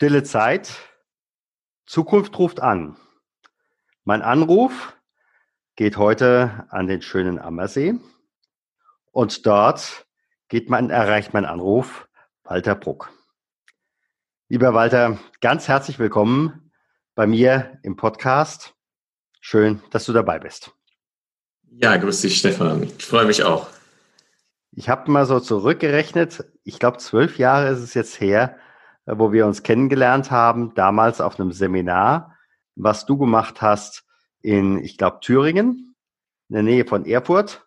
Stille Zeit. Zukunft ruft an. Mein Anruf geht heute an den schönen Ammersee. Und dort geht mein, erreicht mein Anruf Walter Bruck. Lieber Walter, ganz herzlich willkommen bei mir im Podcast. Schön, dass du dabei bist. Ja, grüß dich, Stefan. Ich freue mich auch. Ich habe mal so zurückgerechnet. Ich glaube, zwölf Jahre ist es jetzt her, wo wir uns kennengelernt haben, damals auf einem Seminar, was du gemacht hast in, ich glaube, Thüringen, in der Nähe von Erfurt.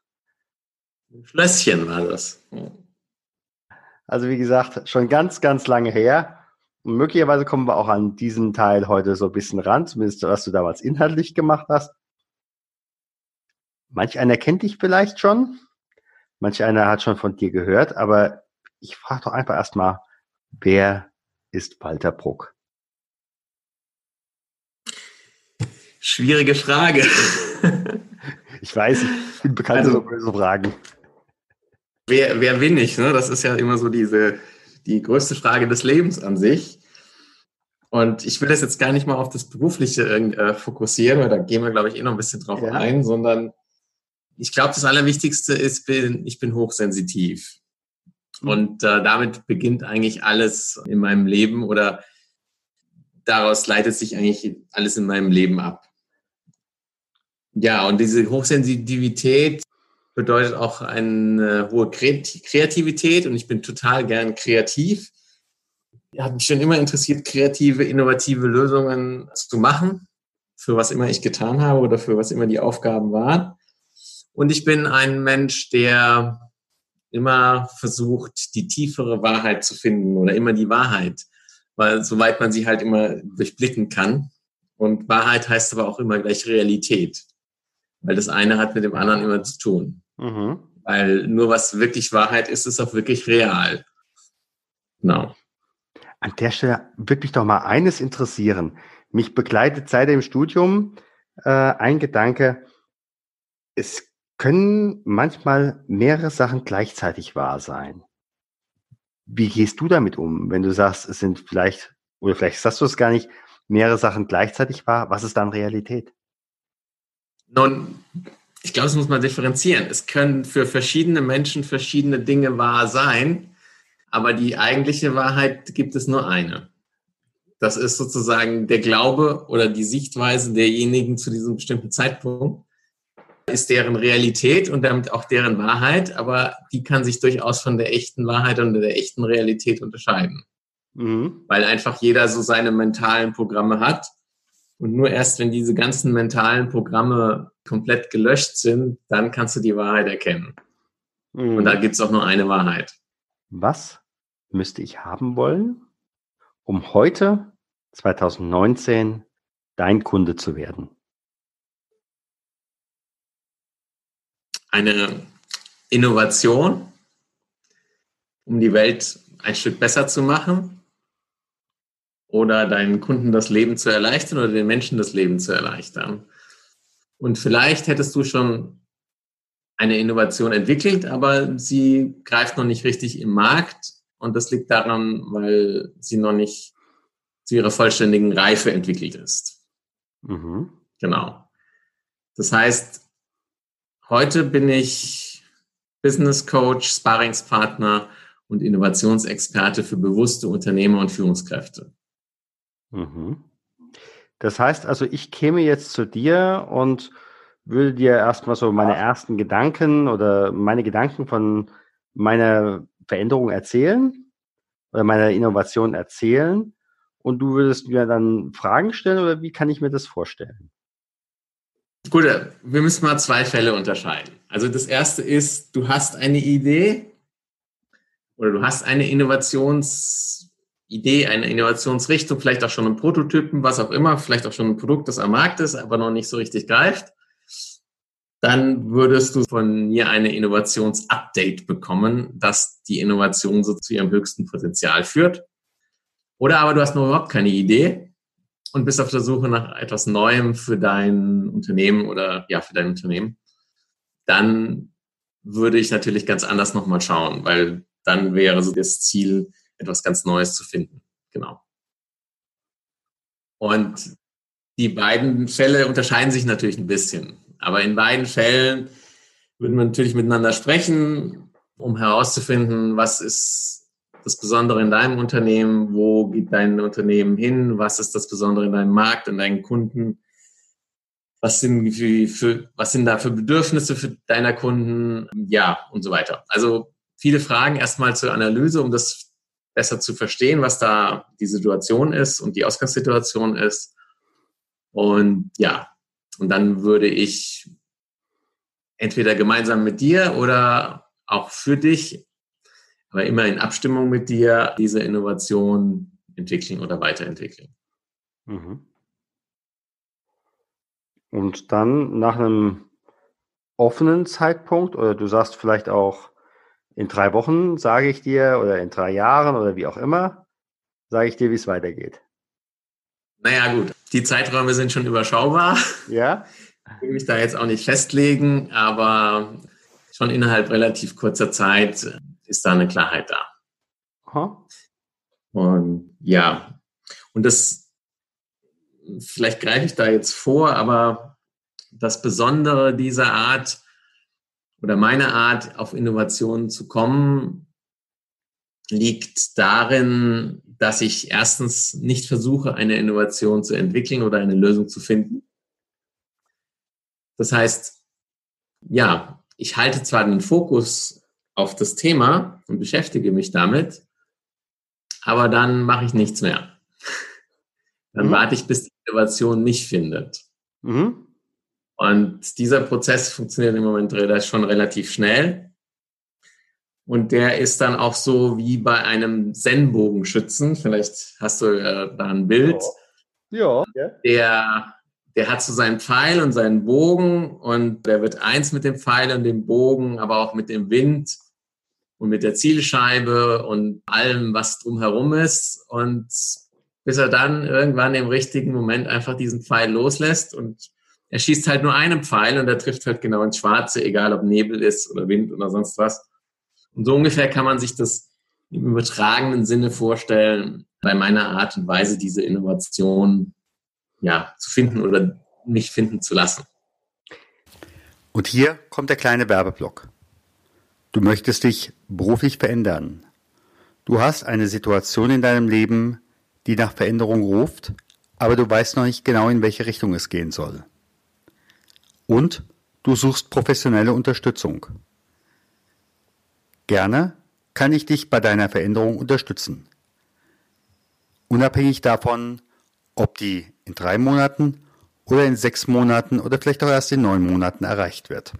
Schlösschen war das. Also wie gesagt, schon ganz, ganz lange her. Und möglicherweise kommen wir auch an diesen Teil heute so ein bisschen ran, zumindest was du damals inhaltlich gemacht hast. Manch einer kennt dich vielleicht schon, manch einer hat schon von dir gehört, aber ich frage doch einfach erstmal, wer ist Walter Bruck? Schwierige Frage. ich weiß, ich bin bekannt also, für böse Fragen. Wer, wer bin ich? Ne? Das ist ja immer so diese, die größte Frage des Lebens an sich. Und ich will das jetzt gar nicht mal auf das Berufliche äh, fokussieren, weil da gehen wir, glaube ich, eh noch ein bisschen drauf ja. ein, sondern ich glaube, das Allerwichtigste ist, bin, ich bin hochsensitiv. Mhm. Und äh, damit beginnt eigentlich alles in meinem Leben oder daraus leitet sich eigentlich alles in meinem Leben ab. Ja, und diese Hochsensitivität bedeutet auch eine hohe Kreativität und ich bin total gern kreativ. Hat mich schon immer interessiert, kreative, innovative Lösungen zu machen, für was immer ich getan habe oder für was immer die Aufgaben waren. Und ich bin ein Mensch, der immer versucht, die tiefere Wahrheit zu finden oder immer die Wahrheit, weil soweit man sie halt immer durchblicken kann. Und Wahrheit heißt aber auch immer gleich Realität, weil das eine hat mit dem anderen immer zu tun. Mhm. Weil nur was wirklich Wahrheit ist, ist auch wirklich real. Genau. An der Stelle würde mich doch mal eines interessieren. Mich begleitet seit dem Studium äh, ein Gedanke, es können manchmal mehrere Sachen gleichzeitig wahr sein. Wie gehst du damit um, wenn du sagst, es sind vielleicht, oder vielleicht sagst du es gar nicht, mehrere Sachen gleichzeitig wahr? Was ist dann Realität? Nun, ich glaube, das muss man differenzieren. Es können für verschiedene Menschen verschiedene Dinge wahr sein, aber die eigentliche Wahrheit gibt es nur eine. Das ist sozusagen der Glaube oder die Sichtweise derjenigen zu diesem bestimmten Zeitpunkt ist deren Realität und damit auch deren Wahrheit, aber die kann sich durchaus von der echten Wahrheit und der echten Realität unterscheiden. Mhm. Weil einfach jeder so seine mentalen Programme hat. Und nur erst, wenn diese ganzen mentalen Programme komplett gelöscht sind, dann kannst du die Wahrheit erkennen. Mhm. Und da gibt es auch nur eine Wahrheit. Was müsste ich haben wollen, um heute, 2019, dein Kunde zu werden? Eine Innovation, um die Welt ein Stück besser zu machen oder deinen Kunden das Leben zu erleichtern oder den Menschen das Leben zu erleichtern. Und vielleicht hättest du schon eine Innovation entwickelt, aber sie greift noch nicht richtig im Markt. Und das liegt daran, weil sie noch nicht zu ihrer vollständigen Reife entwickelt ist. Mhm. Genau. Das heißt, Heute bin ich Business Coach, Sparringspartner und Innovationsexperte für bewusste Unternehmer und Führungskräfte. Mhm. Das heißt also, ich käme jetzt zu dir und würde dir erstmal so meine ersten Gedanken oder meine Gedanken von meiner Veränderung erzählen oder meiner Innovation erzählen und du würdest mir dann Fragen stellen oder wie kann ich mir das vorstellen? Gut, wir müssen mal zwei Fälle unterscheiden. Also das erste ist, du hast eine Idee oder du hast eine Innovationsidee, eine Innovationsrichtung, vielleicht auch schon einen Prototypen, was auch immer, vielleicht auch schon ein Produkt, das am Markt ist, aber noch nicht so richtig greift. Dann würdest du von mir eine Innovationsupdate bekommen, das die Innovation so zu ihrem höchsten Potenzial führt. Oder aber du hast noch überhaupt keine Idee und bist auf der Suche nach etwas Neuem für dein Unternehmen oder ja, für dein Unternehmen, dann würde ich natürlich ganz anders nochmal schauen, weil dann wäre so das Ziel, etwas ganz Neues zu finden. Genau. Und die beiden Fälle unterscheiden sich natürlich ein bisschen. Aber in beiden Fällen würden wir natürlich miteinander sprechen, um herauszufinden, was ist das Besondere in deinem Unternehmen, wo geht dein Unternehmen hin, was ist das Besondere in deinem Markt und deinen Kunden, was sind, für, für, was sind da für Bedürfnisse für deiner Kunden, ja, und so weiter. Also viele Fragen erstmal zur Analyse, um das besser zu verstehen, was da die Situation ist und die Ausgangssituation ist. Und ja, und dann würde ich entweder gemeinsam mit dir oder auch für dich, aber immer in Abstimmung mit dir, diese Innovation entwickeln oder weiterentwickeln. Mhm. Und dann nach einem offenen Zeitpunkt, oder du sagst vielleicht auch, in drei Wochen sage ich dir, oder in drei Jahren oder wie auch immer, sage ich dir, wie es weitergeht. Naja, gut, die Zeiträume sind schon überschaubar. Ja. Ich will mich da jetzt auch nicht festlegen, aber schon innerhalb relativ kurzer Zeit ist da eine Klarheit da. Aha. Und ja, und das, vielleicht greife ich da jetzt vor, aber das Besondere dieser Art oder meine Art, auf Innovationen zu kommen, liegt darin, dass ich erstens nicht versuche, eine Innovation zu entwickeln oder eine Lösung zu finden. Das heißt, ja, ich halte zwar den Fokus auf das Thema und beschäftige mich damit, aber dann mache ich nichts mehr. Dann mhm. warte ich, bis die Innovation mich findet. Mhm. Und dieser Prozess funktioniert im Moment schon relativ schnell. Und der ist dann auch so wie bei einem Zen-Bogenschützen. Vielleicht hast du äh, da ein Bild. Ja. ja. Der, der hat so seinen Pfeil und seinen Bogen und der wird eins mit dem Pfeil und dem Bogen, aber auch mit dem Wind und mit der Zielscheibe und allem, was drumherum ist. Und bis er dann irgendwann im richtigen Moment einfach diesen Pfeil loslässt und er schießt halt nur einen Pfeil und er trifft halt genau ins Schwarze, egal ob Nebel ist oder Wind oder sonst was. Und so ungefähr kann man sich das im übertragenen Sinne vorstellen, bei meiner Art und Weise diese Innovation ja, zu finden oder nicht finden zu lassen. Und hier kommt der kleine Werbeblock. Du möchtest dich beruflich verändern. Du hast eine Situation in deinem Leben, die nach Veränderung ruft, aber du weißt noch nicht genau, in welche Richtung es gehen soll. Und du suchst professionelle Unterstützung. Gerne kann ich dich bei deiner Veränderung unterstützen. Unabhängig davon, ob die in drei Monaten oder in sechs Monaten oder vielleicht auch erst in neun Monaten erreicht wird.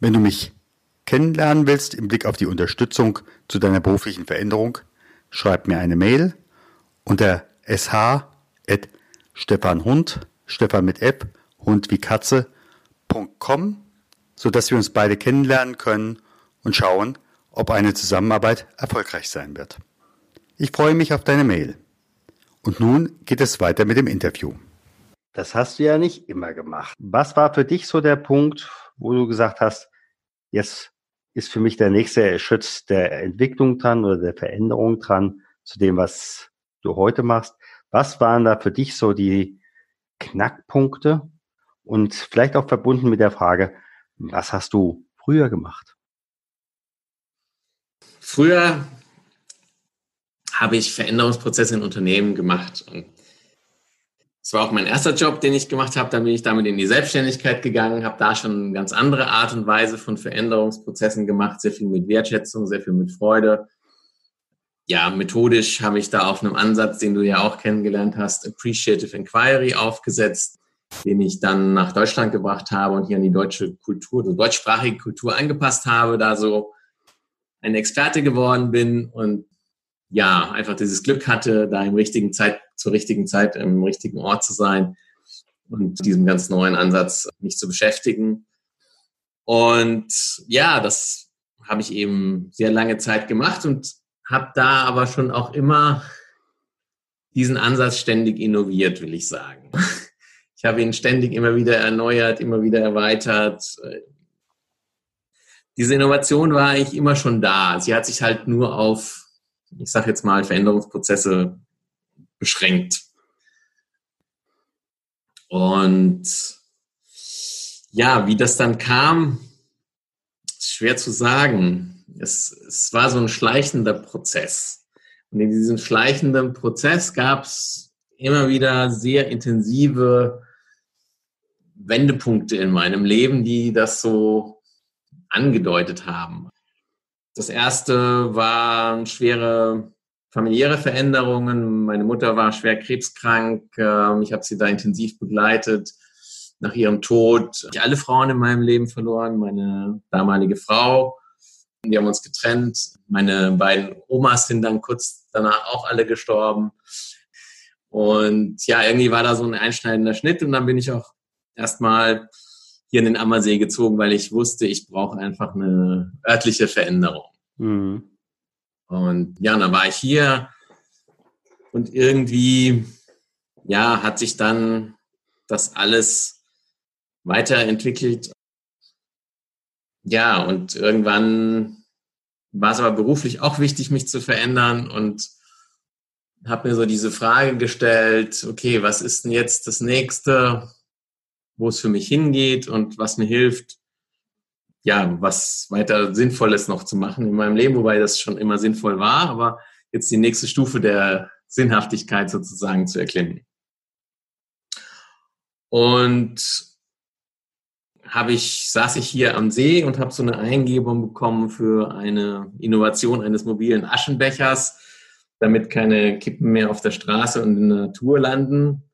Wenn du mich kennenlernen willst im Blick auf die Unterstützung zu deiner beruflichen Veränderung, schreib mir eine Mail unter sh.stefanhund, Stefan mit App, Hund wie Katze.com sodass wir uns beide kennenlernen können und schauen, ob eine Zusammenarbeit erfolgreich sein wird. Ich freue mich auf deine Mail. Und nun geht es weiter mit dem Interview. Das hast du ja nicht immer gemacht. Was war für dich so der Punkt, wo du gesagt hast, jetzt ist für mich der nächste Schritt der Entwicklung dran oder der Veränderung dran zu dem, was du heute machst? Was waren da für dich so die Knackpunkte? Und vielleicht auch verbunden mit der Frage, was hast du früher gemacht? Früher habe ich Veränderungsprozesse in Unternehmen gemacht. Und es war auch mein erster Job, den ich gemacht habe. Dann bin ich damit in die Selbstständigkeit gegangen, habe da schon eine ganz andere Art und Weise von Veränderungsprozessen gemacht, sehr viel mit Wertschätzung, sehr viel mit Freude. Ja, methodisch habe ich da auf einem Ansatz, den du ja auch kennengelernt hast, Appreciative Inquiry aufgesetzt den ich dann nach Deutschland gebracht habe und hier an die deutsche Kultur, die deutschsprachige Kultur angepasst habe, da so ein Experte geworden bin und ja, einfach dieses Glück hatte, da im richtigen Zeit, zur richtigen Zeit im richtigen Ort zu sein und diesem ganz neuen Ansatz mich zu beschäftigen. Und ja, das habe ich eben sehr lange Zeit gemacht und habe da aber schon auch immer diesen Ansatz ständig innoviert, will ich sagen. Ich habe ihn ständig immer wieder erneuert, immer wieder erweitert. Diese Innovation war eigentlich immer schon da. Sie hat sich halt nur auf, ich sage jetzt mal, Veränderungsprozesse beschränkt. Und ja, wie das dann kam, ist schwer zu sagen. Es, es war so ein schleichender Prozess. Und in diesem schleichenden Prozess gab es immer wieder sehr intensive Wendepunkte in meinem Leben, die das so angedeutet haben. Das erste waren schwere familiäre Veränderungen. Meine Mutter war schwer krebskrank. Ähm, ich habe sie da intensiv begleitet. Nach ihrem Tod ich alle Frauen in meinem Leben verloren. Meine damalige Frau. Wir haben uns getrennt. Meine beiden Omas sind dann kurz danach auch alle gestorben. Und ja, irgendwie war da so ein einschneidender Schnitt und dann bin ich auch erstmal hier in den Ammersee gezogen, weil ich wusste, ich brauche einfach eine örtliche Veränderung. Mhm. Und ja, dann war ich hier und irgendwie, ja, hat sich dann das alles weiterentwickelt. Ja, und irgendwann war es aber beruflich auch wichtig, mich zu verändern und habe mir so diese Frage gestellt, okay, was ist denn jetzt das nächste, wo es für mich hingeht und was mir hilft, ja, was weiter Sinnvolles noch zu machen in meinem Leben, wobei das schon immer sinnvoll war, aber jetzt die nächste Stufe der Sinnhaftigkeit sozusagen zu erklimmen. Und habe ich, saß ich hier am See und habe so eine Eingebung bekommen für eine Innovation eines mobilen Aschenbechers, damit keine Kippen mehr auf der Straße und in der Natur landen.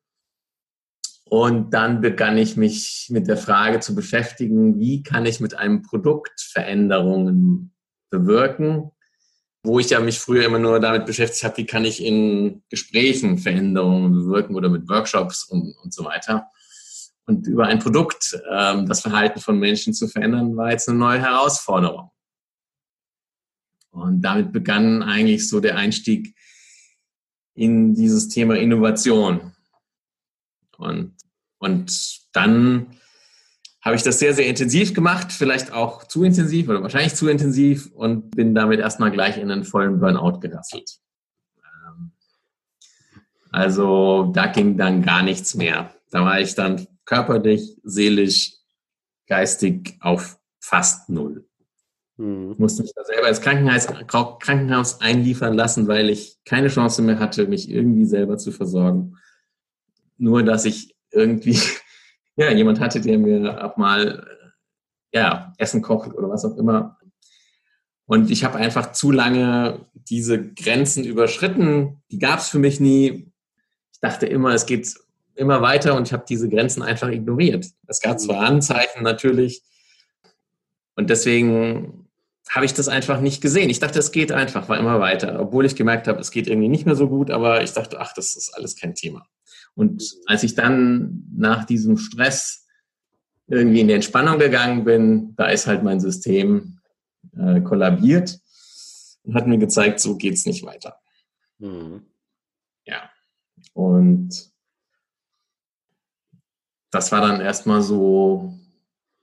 Und dann begann ich mich mit der Frage zu beschäftigen, wie kann ich mit einem Produkt Veränderungen bewirken, wo ich ja mich früher immer nur damit beschäftigt habe, wie kann ich in Gesprächen Veränderungen bewirken oder mit Workshops und, und so weiter. Und über ein Produkt ähm, das Verhalten von Menschen zu verändern, war jetzt eine neue Herausforderung. Und damit begann eigentlich so der Einstieg in dieses Thema Innovation. Und, und dann habe ich das sehr, sehr intensiv gemacht, vielleicht auch zu intensiv oder wahrscheinlich zu intensiv und bin damit erstmal gleich in einen vollen Burnout gerasselt. Ähm, also da ging dann gar nichts mehr. Da war ich dann körperlich, seelisch, geistig auf fast null. Mhm. Musste mich da selber ins Krankenhaus, Krankenhaus einliefern lassen, weil ich keine Chance mehr hatte, mich irgendwie selber zu versorgen nur dass ich irgendwie ja jemand hatte, der mir auch mal ja Essen kocht oder was auch immer. Und ich habe einfach zu lange diese Grenzen überschritten. Die gab es für mich nie. Ich dachte immer, es geht immer weiter und ich habe diese Grenzen einfach ignoriert. Es gab zwar Anzeichen natürlich und deswegen habe ich das einfach nicht gesehen. Ich dachte, es geht einfach, war immer weiter, obwohl ich gemerkt habe, es geht irgendwie nicht mehr so gut, aber ich dachte, ach, das ist alles kein Thema. Und als ich dann nach diesem Stress irgendwie in die Entspannung gegangen bin, da ist halt mein System äh, kollabiert und hat mir gezeigt, so geht's nicht weiter. Mhm. Ja. Und das war dann erstmal so,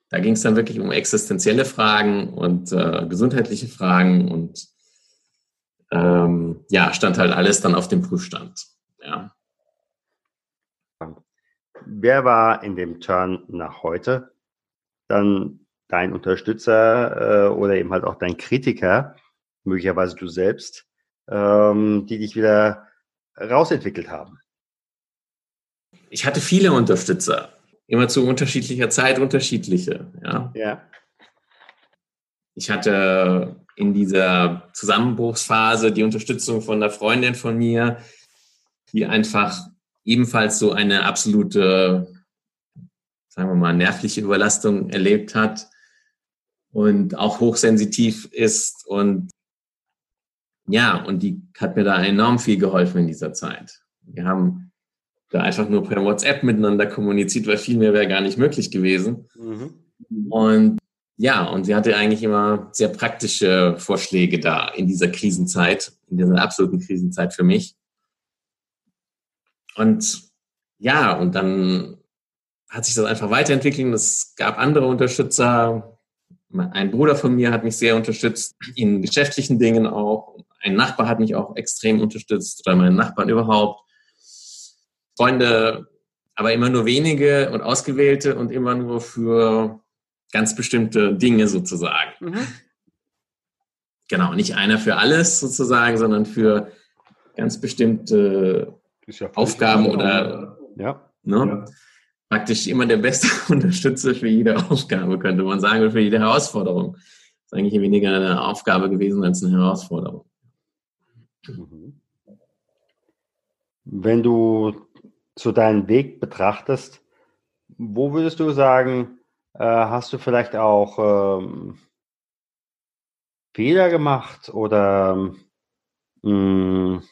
da ging es dann wirklich um existenzielle Fragen und äh, gesundheitliche Fragen und ähm, ja, stand halt alles dann auf dem Prüfstand. Ja. Wer war in dem Turn nach heute dann dein Unterstützer äh, oder eben halt auch dein Kritiker, möglicherweise du selbst, ähm, die dich wieder rausentwickelt haben? Ich hatte viele Unterstützer, immer zu unterschiedlicher Zeit unterschiedliche. Ja. ja. Ich hatte in dieser Zusammenbruchsphase die Unterstützung von einer Freundin von mir, die einfach ebenfalls so eine absolute, sagen wir mal, nervliche Überlastung erlebt hat und auch hochsensitiv ist und ja, und die hat mir da enorm viel geholfen in dieser Zeit. Wir haben da einfach nur per WhatsApp miteinander kommuniziert, weil viel mehr wäre gar nicht möglich gewesen. Mhm. Und ja, und sie hatte eigentlich immer sehr praktische Vorschläge da in dieser Krisenzeit, in dieser absoluten Krisenzeit für mich. Und ja, und dann hat sich das einfach weiterentwickelt. Es gab andere Unterstützer. Ein Bruder von mir hat mich sehr unterstützt, in geschäftlichen Dingen auch. Ein Nachbar hat mich auch extrem unterstützt oder meine Nachbarn überhaupt. Freunde, aber immer nur wenige und ausgewählte und immer nur für ganz bestimmte Dinge sozusagen. Mhm. Genau, nicht einer für alles sozusagen, sondern für ganz bestimmte ja Aufgaben oder ja. Ne? Ja. praktisch immer der beste Unterstützer für jede Aufgabe, könnte man sagen, für jede Herausforderung. Das ist eigentlich weniger eine Aufgabe gewesen als eine Herausforderung. Mhm. Wenn du so deinen Weg betrachtest, wo würdest du sagen, äh, hast du vielleicht auch ähm, Fehler gemacht oder mh, hm,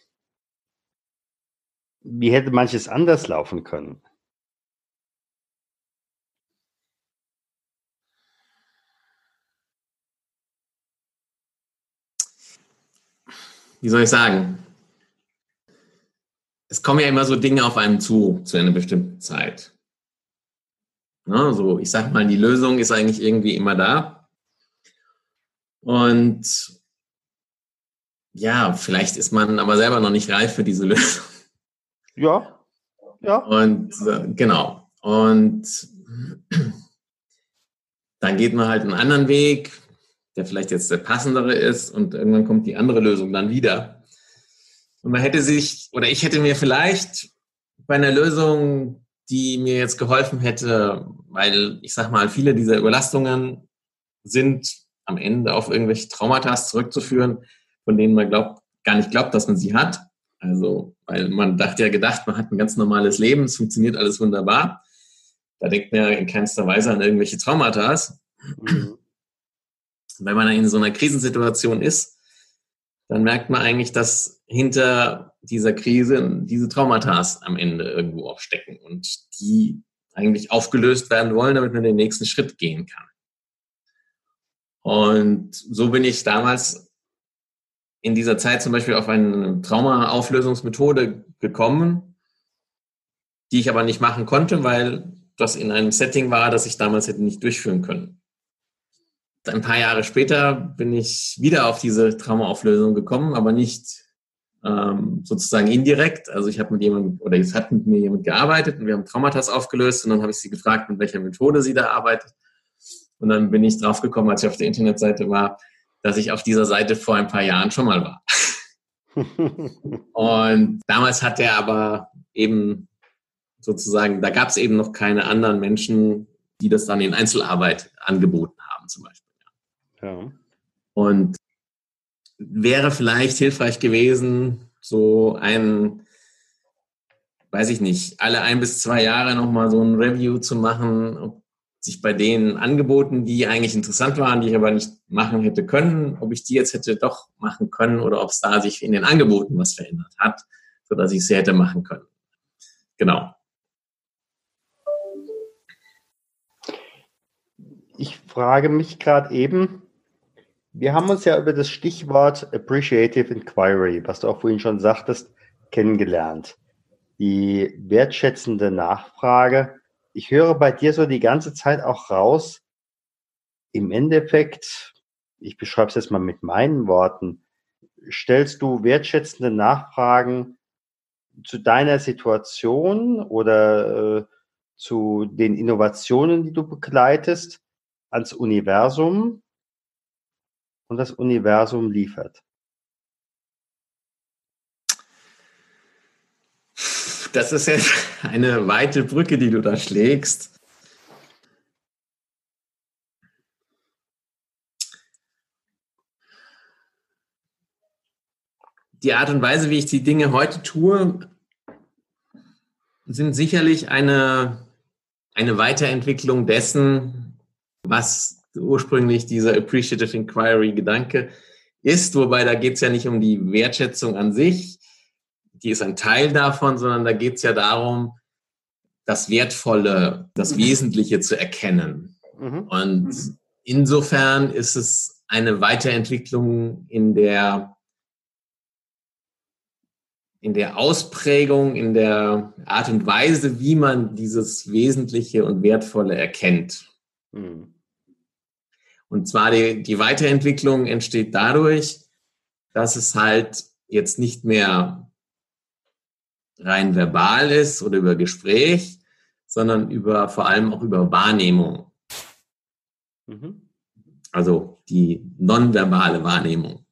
wie hätte manches anders laufen können? Wie soll ich sagen? Es kommen ja immer so Dinge auf einem zu, zu einer bestimmten Zeit. Ne, so, ich sag mal, die Lösung ist eigentlich irgendwie immer da. Und ja, vielleicht ist man aber selber noch nicht reif für diese Lösung. Ja, ja. Und äh, genau. Und dann geht man halt einen anderen Weg, der vielleicht jetzt der passendere ist und irgendwann kommt die andere Lösung dann wieder. Und man hätte sich, oder ich hätte mir vielleicht bei einer Lösung, die mir jetzt geholfen hätte, weil ich sag mal, viele dieser Überlastungen sind am Ende auf irgendwelche Traumata zurückzuführen, von denen man glaubt, gar nicht glaubt, dass man sie hat. Also, weil man dachte ja gedacht, man hat ein ganz normales Leben, es funktioniert alles wunderbar. Da denkt man ja in keinster Weise an irgendwelche Traumata. Mhm. Wenn man in so einer Krisensituation ist, dann merkt man eigentlich, dass hinter dieser Krise diese Traumata am Ende irgendwo auch stecken und die eigentlich aufgelöst werden wollen, damit man den nächsten Schritt gehen kann. Und so bin ich damals in dieser Zeit zum Beispiel auf eine Traumaauflösungsmethode gekommen, die ich aber nicht machen konnte, weil das in einem Setting war, das ich damals hätte nicht durchführen können. Ein paar Jahre später bin ich wieder auf diese Traumaauflösung gekommen, aber nicht ähm, sozusagen indirekt. Also ich habe mit jemandem oder es hat mit mir jemand gearbeitet und wir haben Traumata aufgelöst und dann habe ich sie gefragt, mit welcher Methode sie da arbeitet. Und dann bin ich draufgekommen, als ich auf der Internetseite war, dass ich auf dieser Seite vor ein paar Jahren schon mal war. und damals hat er aber eben sozusagen, da gab es eben noch keine anderen Menschen, die das dann in Einzelarbeit angeboten haben, zum Beispiel. Ja. Und wäre vielleicht hilfreich gewesen, so ein, weiß ich nicht, alle ein bis zwei Jahre nochmal so ein Review zu machen, ob sich bei den Angeboten, die eigentlich interessant waren, die ich aber nicht machen hätte können, ob ich die jetzt hätte doch machen können oder ob es da sich in den Angeboten was verändert hat, sodass ich sie hätte machen können. Genau. Ich frage mich gerade eben, wir haben uns ja über das Stichwort Appreciative Inquiry, was du auch vorhin schon sagtest, kennengelernt. Die wertschätzende Nachfrage ich höre bei dir so die ganze Zeit auch raus, im Endeffekt, ich beschreibe es jetzt mal mit meinen Worten, stellst du wertschätzende Nachfragen zu deiner Situation oder äh, zu den Innovationen, die du begleitest, ans Universum und das Universum liefert. Das ist jetzt eine weite Brücke, die du da schlägst. Die Art und Weise, wie ich die Dinge heute tue, sind sicherlich eine, eine Weiterentwicklung dessen, was ursprünglich dieser Appreciative Inquiry Gedanke ist, wobei da geht es ja nicht um die Wertschätzung an sich, die ist ein Teil davon, sondern da geht es ja darum, das Wertvolle, das mhm. Wesentliche zu erkennen. Mhm. Und mhm. insofern ist es eine Weiterentwicklung in der, in der Ausprägung, in der Art und Weise, wie man dieses Wesentliche und Wertvolle erkennt. Mhm. Und zwar die, die Weiterentwicklung entsteht dadurch, dass es halt jetzt nicht mehr rein verbal ist oder über Gespräch, sondern über vor allem auch über Wahrnehmung. Mhm. Also die nonverbale Wahrnehmung.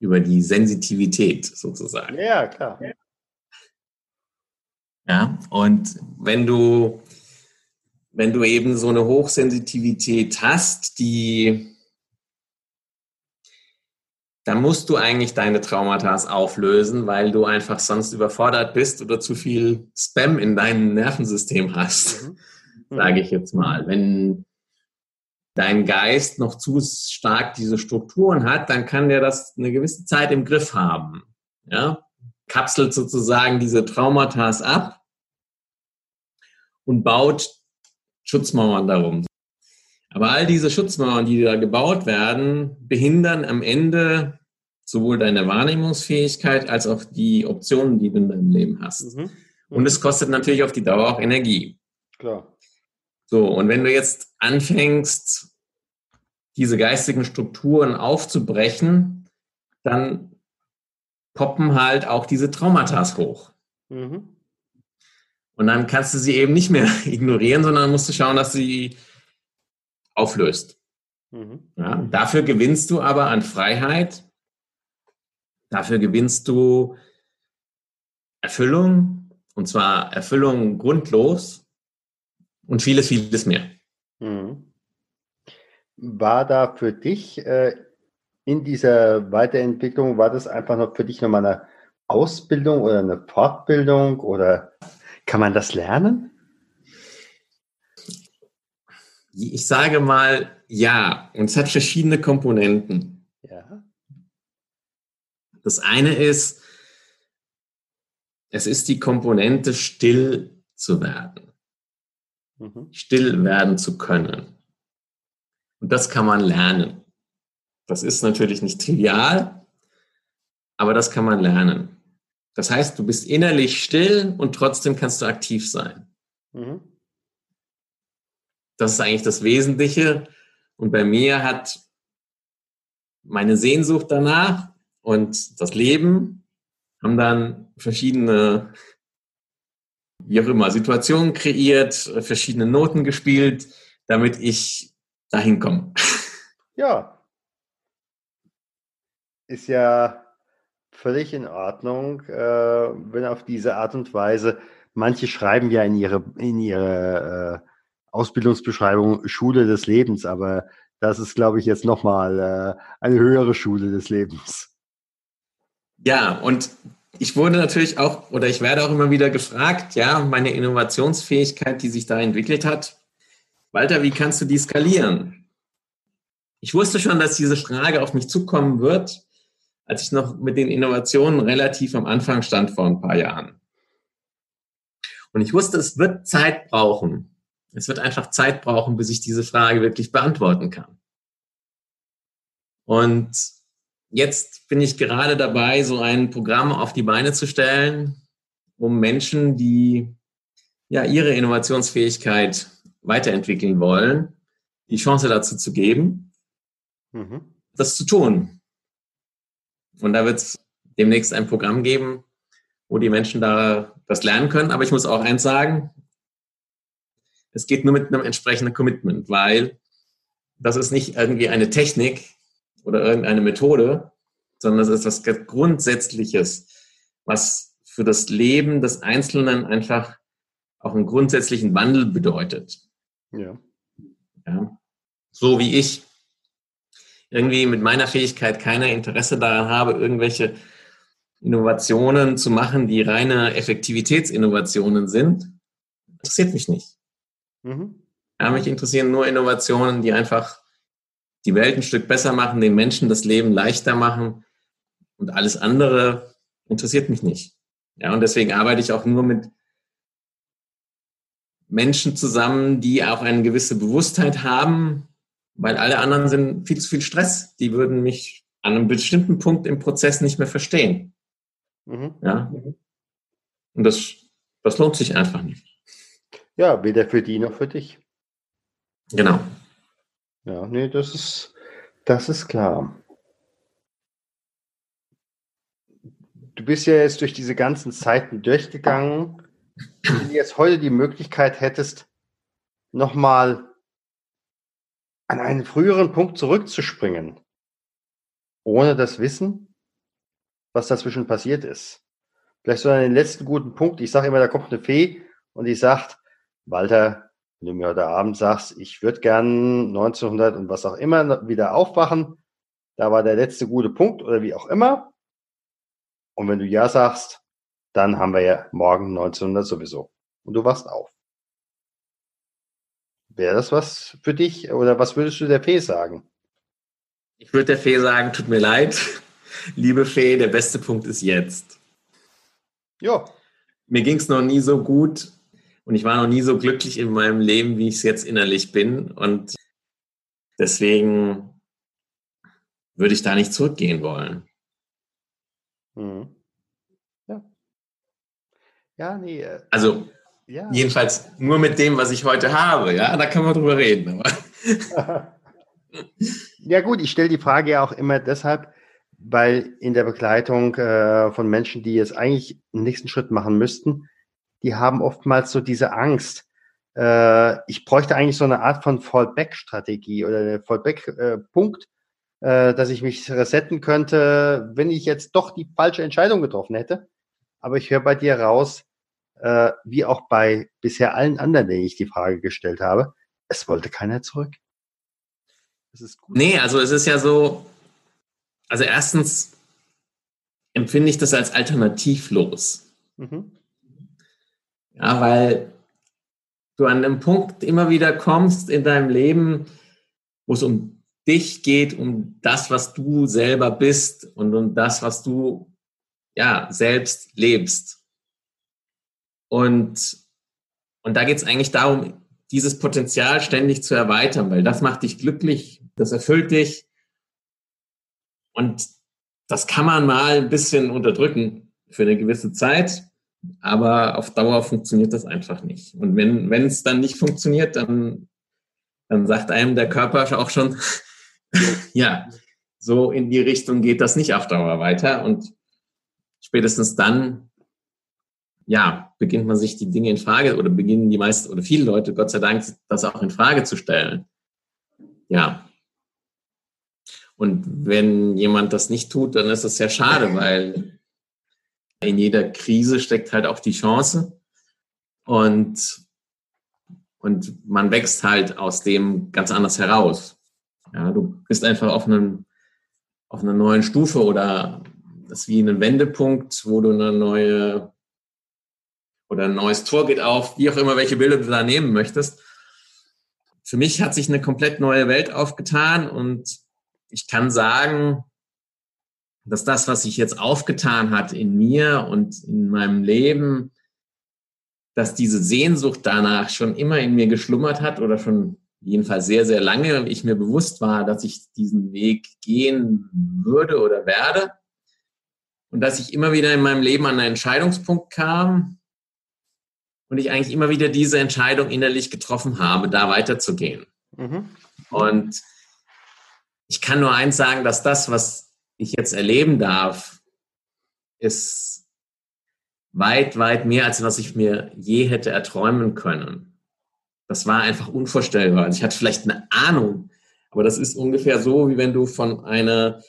über die Sensitivität sozusagen. Ja, klar. Ja, und wenn du, wenn du eben so eine Hochsensitivität hast, die dann musst du eigentlich deine Traumata auflösen, weil du einfach sonst überfordert bist oder zu viel Spam in deinem Nervensystem hast, mhm. mhm. sage ich jetzt mal. Wenn dein Geist noch zu stark diese Strukturen hat, dann kann der das eine gewisse Zeit im Griff haben. Ja? Kapselt sozusagen diese Traumata ab und baut Schutzmauern darum. Aber all diese Schutzmauern, die da gebaut werden, behindern am Ende sowohl deine Wahrnehmungsfähigkeit als auch die Optionen, die du in deinem Leben hast. Mhm. Mhm. Und es kostet natürlich auf die Dauer auch Energie. Klar. So, und wenn du jetzt anfängst, diese geistigen Strukturen aufzubrechen, dann poppen halt auch diese Traumata hoch. Mhm. Und dann kannst du sie eben nicht mehr ignorieren, sondern musst du schauen, dass sie auflöst. Mhm. Ja, dafür gewinnst du aber an Freiheit, dafür gewinnst du Erfüllung, und zwar Erfüllung grundlos und vieles, vieles mehr. Mhm. War da für dich äh, in dieser Weiterentwicklung, war das einfach noch für dich nochmal eine Ausbildung oder eine Fortbildung oder kann man das lernen? Ich sage mal ja, und es hat verschiedene Komponenten. Ja. Das eine ist, es ist die Komponente, still zu werden. Mhm. Still werden zu können. Und das kann man lernen. Das ist natürlich nicht trivial, aber das kann man lernen. Das heißt, du bist innerlich still und trotzdem kannst du aktiv sein. Mhm. Das ist eigentlich das Wesentliche. Und bei mir hat meine Sehnsucht danach und das Leben haben dann verschiedene, wie auch immer, Situationen kreiert, verschiedene Noten gespielt, damit ich dahin komme. Ja. Ist ja völlig in Ordnung, äh, wenn auf diese Art und Weise, manche schreiben ja in ihre, in ihre äh, Ausbildungsbeschreibung Schule des Lebens, aber das ist, glaube ich, jetzt nochmal äh, eine höhere Schule des Lebens. Ja, und ich wurde natürlich auch, oder ich werde auch immer wieder gefragt, ja, meine Innovationsfähigkeit, die sich da entwickelt hat. Walter, wie kannst du die skalieren? Ich wusste schon, dass diese Frage auf mich zukommen wird, als ich noch mit den Innovationen relativ am Anfang stand vor ein paar Jahren. Und ich wusste, es wird Zeit brauchen, es wird einfach Zeit brauchen, bis ich diese Frage wirklich beantworten kann. Und jetzt bin ich gerade dabei, so ein Programm auf die Beine zu stellen, um Menschen, die ja ihre Innovationsfähigkeit weiterentwickeln wollen, die Chance dazu zu geben, mhm. das zu tun. Und da wird es demnächst ein Programm geben, wo die Menschen da das lernen können. Aber ich muss auch eins sagen, es geht nur mit einem entsprechenden Commitment, weil das ist nicht irgendwie eine Technik oder irgendeine Methode, sondern das ist was Grundsätzliches, was für das Leben des Einzelnen einfach auch einen grundsätzlichen Wandel bedeutet. Ja. ja. So wie ich irgendwie mit meiner Fähigkeit keiner Interesse daran habe, irgendwelche Innovationen zu machen, die reine Effektivitätsinnovationen sind, interessiert mich nicht. Mhm. Ja, mich interessieren nur Innovationen, die einfach die Welt ein Stück besser machen, den Menschen das Leben leichter machen und alles andere interessiert mich nicht. Ja, und deswegen arbeite ich auch nur mit Menschen zusammen, die auch eine gewisse Bewusstheit haben, weil alle anderen sind viel zu viel Stress. Die würden mich an einem bestimmten Punkt im Prozess nicht mehr verstehen. Mhm. Ja. Und das, das lohnt sich einfach nicht. Ja, weder für die noch für dich. Genau. Ja, nee, das ist, das ist klar. Du bist ja jetzt durch diese ganzen Zeiten durchgegangen. Wenn du jetzt heute die Möglichkeit hättest, nochmal an einen früheren Punkt zurückzuspringen, ohne das Wissen, was dazwischen passiert ist. Vielleicht so an den letzten guten Punkt. Ich sage immer, da kommt eine Fee und die sagt, Walter, wenn du mir heute Abend sagst, ich würde gern 1900 und was auch immer wieder aufwachen, da war der letzte gute Punkt oder wie auch immer. Und wenn du ja sagst, dann haben wir ja morgen 1900 sowieso. Und du wachst auf. Wäre das was für dich oder was würdest du der Fee sagen? Ich würde der Fee sagen, tut mir leid, liebe Fee, der beste Punkt ist jetzt. Ja. Mir ging es noch nie so gut und ich war noch nie so glücklich in meinem Leben, wie ich es jetzt innerlich bin. Und deswegen würde ich da nicht zurückgehen wollen. Mhm. Ja. Ja, nee. Äh, also ja. jedenfalls nur mit dem, was ich heute habe. Ja, da kann man drüber reden. ja gut, ich stelle die Frage ja auch immer deshalb, weil in der Begleitung äh, von Menschen, die jetzt eigentlich einen nächsten Schritt machen müssten, die haben oftmals so diese Angst. Äh, ich bräuchte eigentlich so eine Art von Fallback-Strategie oder eine Fallback-Punkt, äh, dass ich mich resetten könnte, wenn ich jetzt doch die falsche Entscheidung getroffen hätte. Aber ich höre bei dir raus, äh, wie auch bei bisher allen anderen, denen ich die Frage gestellt habe, es wollte keiner zurück. Das ist gut. Nee, also es ist ja so, also erstens empfinde ich das als alternativlos. Mhm. Ja, weil du an einem Punkt immer wieder kommst in deinem Leben, wo es um dich geht, um das, was du selber bist und um das, was du ja selbst lebst. Und, und da geht es eigentlich darum, dieses Potenzial ständig zu erweitern, weil das macht dich glücklich, das erfüllt dich und das kann man mal ein bisschen unterdrücken für eine gewisse Zeit, aber auf Dauer funktioniert das einfach nicht. Und wenn es dann nicht funktioniert, dann dann sagt einem der Körper auch schon, ja, so in die Richtung geht das nicht auf Dauer weiter. Und spätestens dann, ja, beginnt man sich die Dinge in Frage oder beginnen die meisten oder viele Leute, Gott sei Dank, das auch in Frage zu stellen. Ja, und wenn jemand das nicht tut, dann ist das sehr schade, weil in jeder Krise steckt halt auch die Chance. Und, und man wächst halt aus dem ganz anders heraus. Ja, du bist einfach auf einem, auf einer neuen Stufe oder das ist wie ein Wendepunkt, wo du eine neue oder ein neues Tor geht auf, wie auch immer, welche Bilder du da nehmen möchtest. Für mich hat sich eine komplett neue Welt aufgetan und ich kann sagen, dass das, was sich jetzt aufgetan hat in mir und in meinem Leben, dass diese Sehnsucht danach schon immer in mir geschlummert hat oder schon jedenfalls sehr, sehr lange ich mir bewusst war, dass ich diesen Weg gehen würde oder werde. Und dass ich immer wieder in meinem Leben an einen Entscheidungspunkt kam und ich eigentlich immer wieder diese Entscheidung innerlich getroffen habe, da weiterzugehen. Mhm. Und ich kann nur eins sagen, dass das, was ich jetzt erleben darf, ist weit, weit mehr, als was ich mir je hätte erträumen können. Das war einfach unvorstellbar. Also ich hatte vielleicht eine Ahnung, aber das ist ungefähr so, wie wenn du von einer,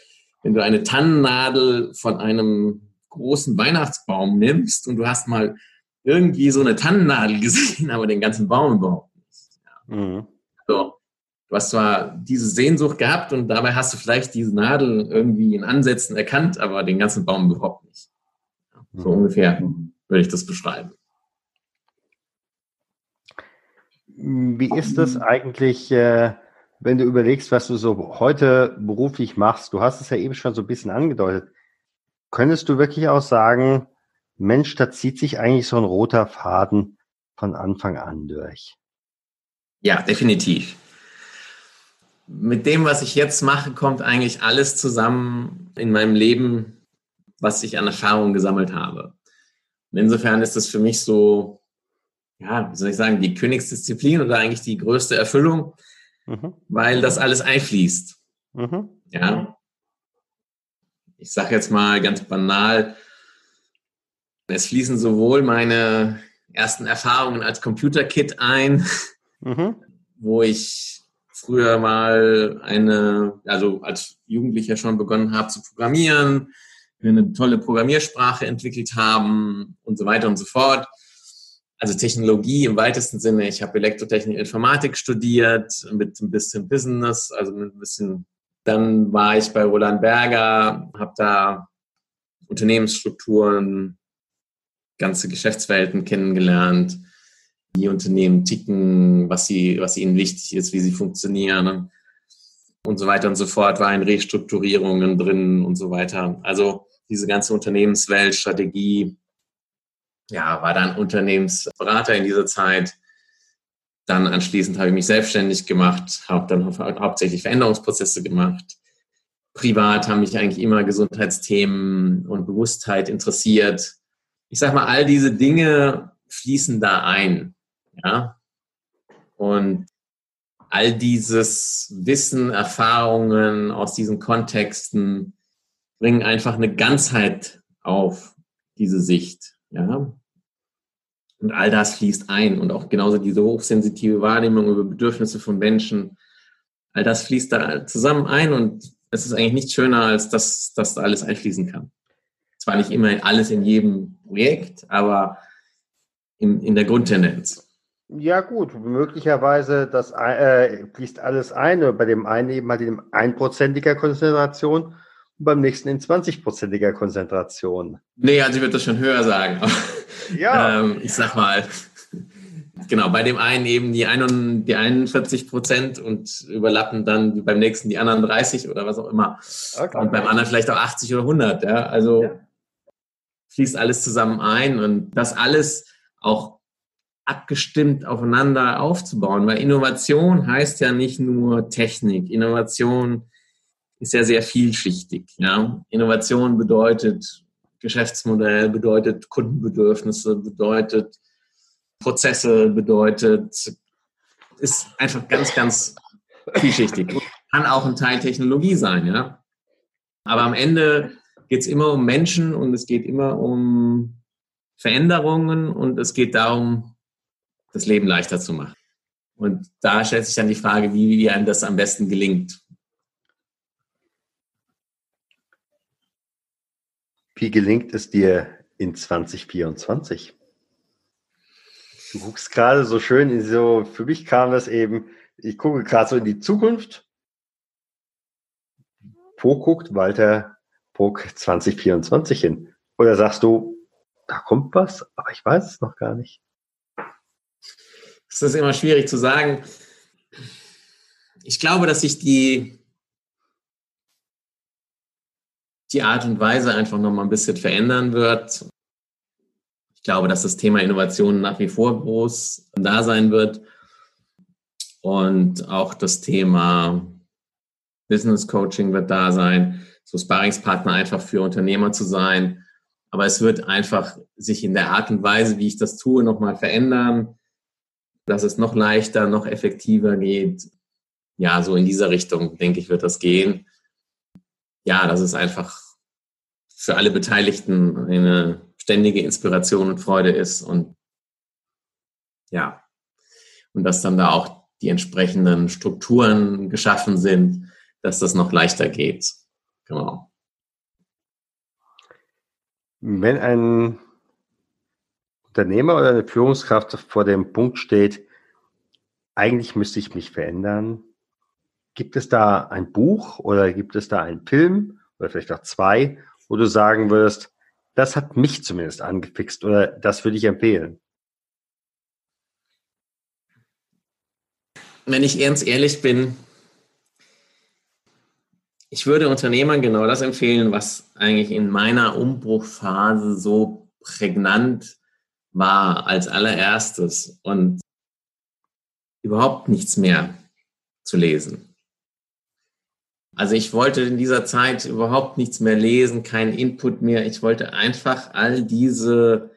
wenn du eine Tannennadel von einem großen Weihnachtsbaum nimmst und du hast mal irgendwie so eine Tannennadel gesehen, aber den ganzen Baum überhaupt nicht. Ja. Mhm. Du hast zwar diese Sehnsucht gehabt und dabei hast du vielleicht diese Nadel irgendwie in Ansätzen erkannt, aber den ganzen Baum überhaupt nicht. So mhm. ungefähr würde ich das beschreiben. Wie ist das eigentlich, äh, wenn du überlegst, was du so heute beruflich machst? Du hast es ja eben schon so ein bisschen angedeutet. Könntest du wirklich auch sagen, Mensch, da zieht sich eigentlich so ein roter Faden von Anfang an durch? Ja, definitiv mit dem, was ich jetzt mache, kommt eigentlich alles zusammen in meinem Leben, was ich an Erfahrungen gesammelt habe. Und insofern ist das für mich so, ja, wie soll ich sagen, die Königsdisziplin oder eigentlich die größte Erfüllung, mhm. weil das alles einfließt. Mhm. Ja. Ich sage jetzt mal ganz banal, Es fließen sowohl meine ersten Erfahrungen als Computerkit ein, mhm. wo ich früher mal eine, also als Jugendlicher schon begonnen habe zu programmieren, wir eine tolle Programmiersprache entwickelt haben und so weiter und so fort. Also Technologie im weitesten Sinne. Ich habe Elektrotechnik, Informatik studiert mit ein bisschen Business, also mit ein bisschen. Dann war ich bei Roland Berger, habe da Unternehmensstrukturen, ganze Geschäftswelten kennengelernt, wie Unternehmen ticken, was sie, was ihnen wichtig ist, wie sie funktionieren und so weiter und so fort, war in Restrukturierungen drin und so weiter. Also diese ganze Unternehmenswelt, Strategie, ja, war dann Unternehmensberater in dieser Zeit. Dann anschließend habe ich mich selbstständig gemacht, habe dann hauptsächlich Veränderungsprozesse gemacht. Privat haben mich eigentlich immer Gesundheitsthemen und Bewusstheit interessiert. Ich sage mal, all diese Dinge fließen da ein. Ja? Und all dieses Wissen, Erfahrungen aus diesen Kontexten bringen einfach eine Ganzheit auf diese Sicht. Ja? Und all das fließt ein. Und auch genauso diese hochsensitive Wahrnehmung über Bedürfnisse von Menschen, all das fließt da zusammen ein und es ist eigentlich nichts schöner, als dass das alles einfließen kann. Zwar nicht immer alles in jedem Projekt, aber in, in der Grundtendenz. Ja gut, möglicherweise das äh, fließt alles ein. Bei dem einen eben halt in einprozentiger Konzentration und beim nächsten in 20-prozentiger Konzentration. Nee, also ich würde das schon höher sagen. Ja. ähm, ich sag mal, genau, bei dem einen eben die, ein, die 41 Prozent und überlappen dann beim nächsten die anderen 30 oder was auch immer. Okay. Und beim anderen vielleicht auch 80 oder 100. Ja? Also ja. fließt alles zusammen ein und das alles auch abgestimmt aufeinander aufzubauen, weil Innovation heißt ja nicht nur Technik. Innovation ist ja sehr vielschichtig. Ja? Innovation bedeutet Geschäftsmodell, bedeutet Kundenbedürfnisse, bedeutet Prozesse, bedeutet, ist einfach ganz, ganz vielschichtig. Kann auch ein Teil Technologie sein, ja. Aber am Ende geht es immer um Menschen und es geht immer um Veränderungen und es geht darum, das Leben leichter zu machen. Und da stellt sich dann die Frage, wie, wie einem das am besten gelingt. Wie gelingt es dir in 2024? Du guckst gerade so schön in so, für mich kam das eben, ich gucke gerade so in die Zukunft. Wo guckt Walter Puck 2024 hin? Oder sagst du, da kommt was, aber ich weiß es noch gar nicht. Es ist immer schwierig zu sagen. Ich glaube, dass sich die, die Art und Weise einfach noch mal ein bisschen verändern wird. Ich glaube, dass das Thema Innovation nach wie vor groß da sein wird. Und auch das Thema Business Coaching wird da sein, so Sparringspartner einfach für Unternehmer zu sein aber es wird einfach sich in der Art und Weise, wie ich das tue, nochmal verändern, dass es noch leichter, noch effektiver geht. Ja, so in dieser Richtung, denke ich, wird das gehen. Ja, dass es einfach für alle Beteiligten eine ständige Inspiration und Freude ist und ja, und dass dann da auch die entsprechenden Strukturen geschaffen sind, dass das noch leichter geht. Genau. Wenn ein Unternehmer oder eine Führungskraft vor dem Punkt steht, eigentlich müsste ich mich verändern, gibt es da ein Buch oder gibt es da einen Film oder vielleicht auch zwei, wo du sagen würdest, das hat mich zumindest angefixt oder das würde ich empfehlen? Wenn ich ganz ehrlich bin, ich würde Unternehmern genau das empfehlen, was eigentlich in meiner Umbruchphase so prägnant war als allererstes und überhaupt nichts mehr zu lesen. Also ich wollte in dieser Zeit überhaupt nichts mehr lesen, keinen Input mehr. Ich wollte einfach all diese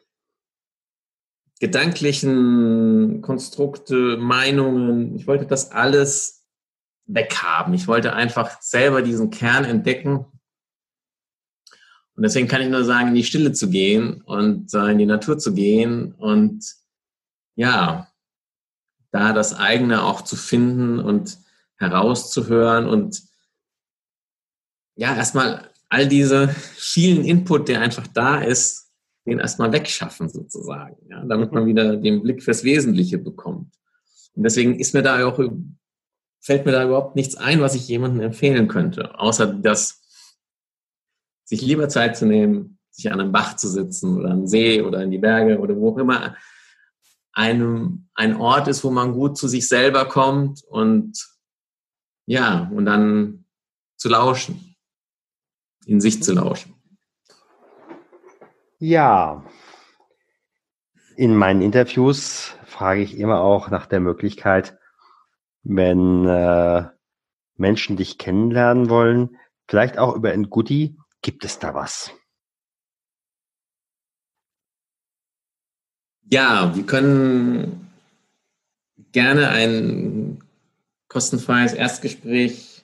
gedanklichen Konstrukte, Meinungen, ich wollte das alles weghaben. Ich wollte einfach selber diesen Kern entdecken Und deswegen kann ich nur sagen, in die Stille zu gehen und in die Natur zu gehen und ja, da das eigene auch zu finden und herauszuhören und ja, erstmal all diese vielen Input, der einfach da ist, den erstmal wegschaffen sozusagen, ja, damit man wieder den Blick fürs Wesentliche bekommt. Und deswegen ist mir da auch, fällt mir da überhaupt nichts ein, was ich jemandem empfehlen könnte, außer dass sich lieber Zeit zu nehmen, sich an einem Bach zu sitzen oder am See oder in die Berge oder wo auch immer einem, ein Ort ist, wo man gut zu sich selber kommt und ja, und dann zu lauschen, in sich zu lauschen. Ja, in meinen Interviews frage ich immer auch nach der Möglichkeit, wenn äh, Menschen dich kennenlernen wollen, vielleicht auch über ein Goodie, gibt es da was? Ja, wir können gerne ein kostenfreies Erstgespräch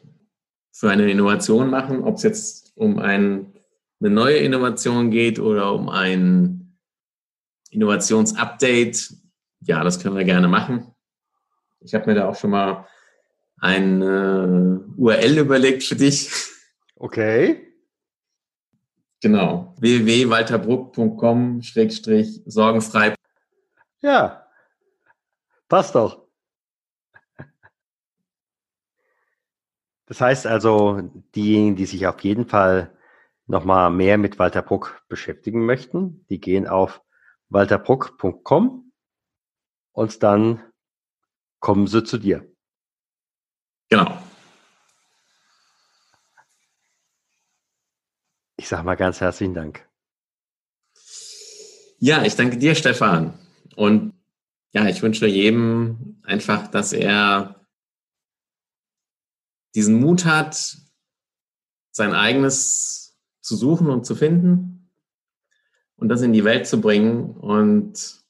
für eine Innovation machen, ob es jetzt um ein, eine neue Innovation geht oder um ein Innovationsupdate. Ja, das können wir gerne machen. Ich habe mir da auch schon mal eine URL überlegt für dich. Okay. Genau. www.walterbruck.com-sorgenfrei. Ja. Passt doch. Das heißt also, diejenigen, die sich auf jeden Fall nochmal mehr mit Walter Bruck beschäftigen möchten, die gehen auf walterbruck.com und dann kommen sie zu dir. Genau. Ich sage mal ganz herzlichen Dank. Ja, ich danke dir, Stefan. Und ja, ich wünsche jedem einfach, dass er diesen Mut hat, sein eigenes zu suchen und zu finden und das in die Welt zu bringen und,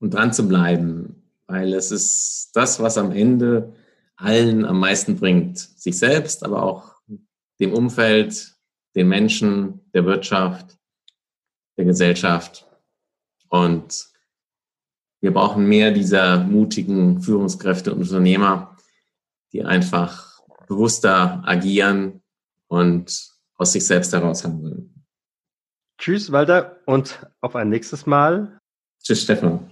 und dran zu bleiben, weil es ist das, was am Ende allen am meisten bringt. Sich selbst, aber auch dem Umfeld, den Menschen, der Wirtschaft, der Gesellschaft. Und wir brauchen mehr dieser mutigen Führungskräfte und Unternehmer, die einfach bewusster agieren und aus sich selbst heraus handeln. Tschüss, Walter, und auf ein nächstes Mal. Tschüss, Stefan.